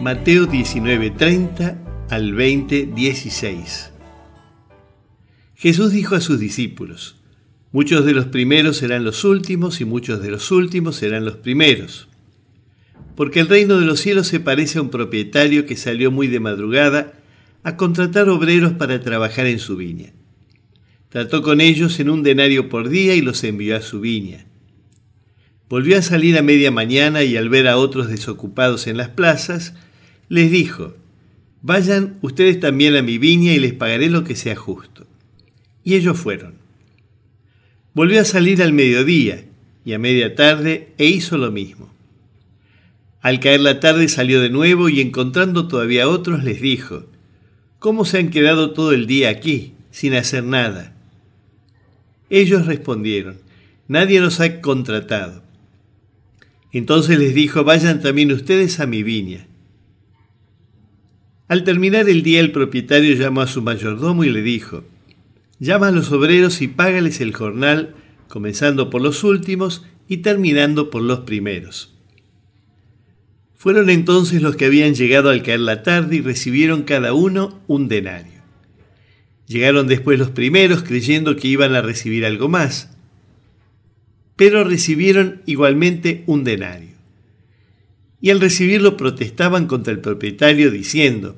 Mateo 19:30 al 20:16 Jesús dijo a sus discípulos, Muchos de los primeros serán los últimos y muchos de los últimos serán los primeros. Porque el reino de los cielos se parece a un propietario que salió muy de madrugada a contratar obreros para trabajar en su viña. Trató con ellos en un denario por día y los envió a su viña. Volvió a salir a media mañana y al ver a otros desocupados en las plazas, les dijo, Vayan ustedes también a mi viña y les pagaré lo que sea justo. Y ellos fueron. Volvió a salir al mediodía y a media tarde e hizo lo mismo. Al caer la tarde salió de nuevo y encontrando todavía otros les dijo, ¿Cómo se han quedado todo el día aquí, sin hacer nada? Ellos respondieron, Nadie nos ha contratado. Entonces les dijo, Vayan también ustedes a mi viña. Al terminar el día el propietario llamó a su mayordomo y le dijo, Llama a los obreros y págales el jornal, comenzando por los últimos y terminando por los primeros. Fueron entonces los que habían llegado al caer la tarde y recibieron cada uno un denario. Llegaron después los primeros creyendo que iban a recibir algo más, pero recibieron igualmente un denario. Y al recibirlo protestaban contra el propietario diciendo,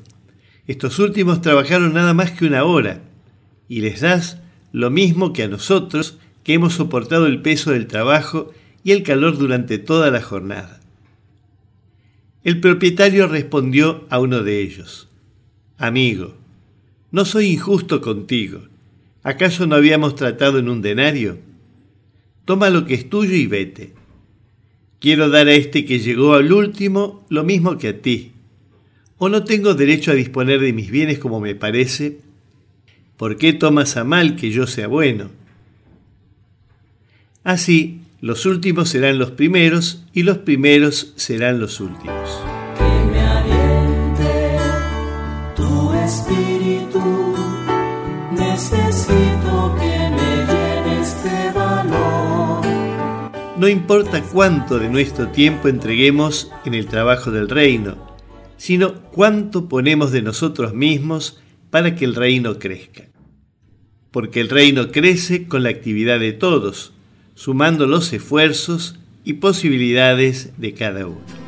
estos últimos trabajaron nada más que una hora, y les das lo mismo que a nosotros, que hemos soportado el peso del trabajo y el calor durante toda la jornada. El propietario respondió a uno de ellos, Amigo, no soy injusto contigo. ¿Acaso no habíamos tratado en un denario? Toma lo que es tuyo y vete. Quiero dar a este que llegó al último lo mismo que a ti. ¿O no tengo derecho a disponer de mis bienes como me parece? ¿Por qué tomas a mal que yo sea bueno? Así, los últimos serán los primeros y los primeros serán los últimos. Que me aliente tu espíritu, No importa cuánto de nuestro tiempo entreguemos en el trabajo del reino, sino cuánto ponemos de nosotros mismos para que el reino crezca. Porque el reino crece con la actividad de todos, sumando los esfuerzos y posibilidades de cada uno.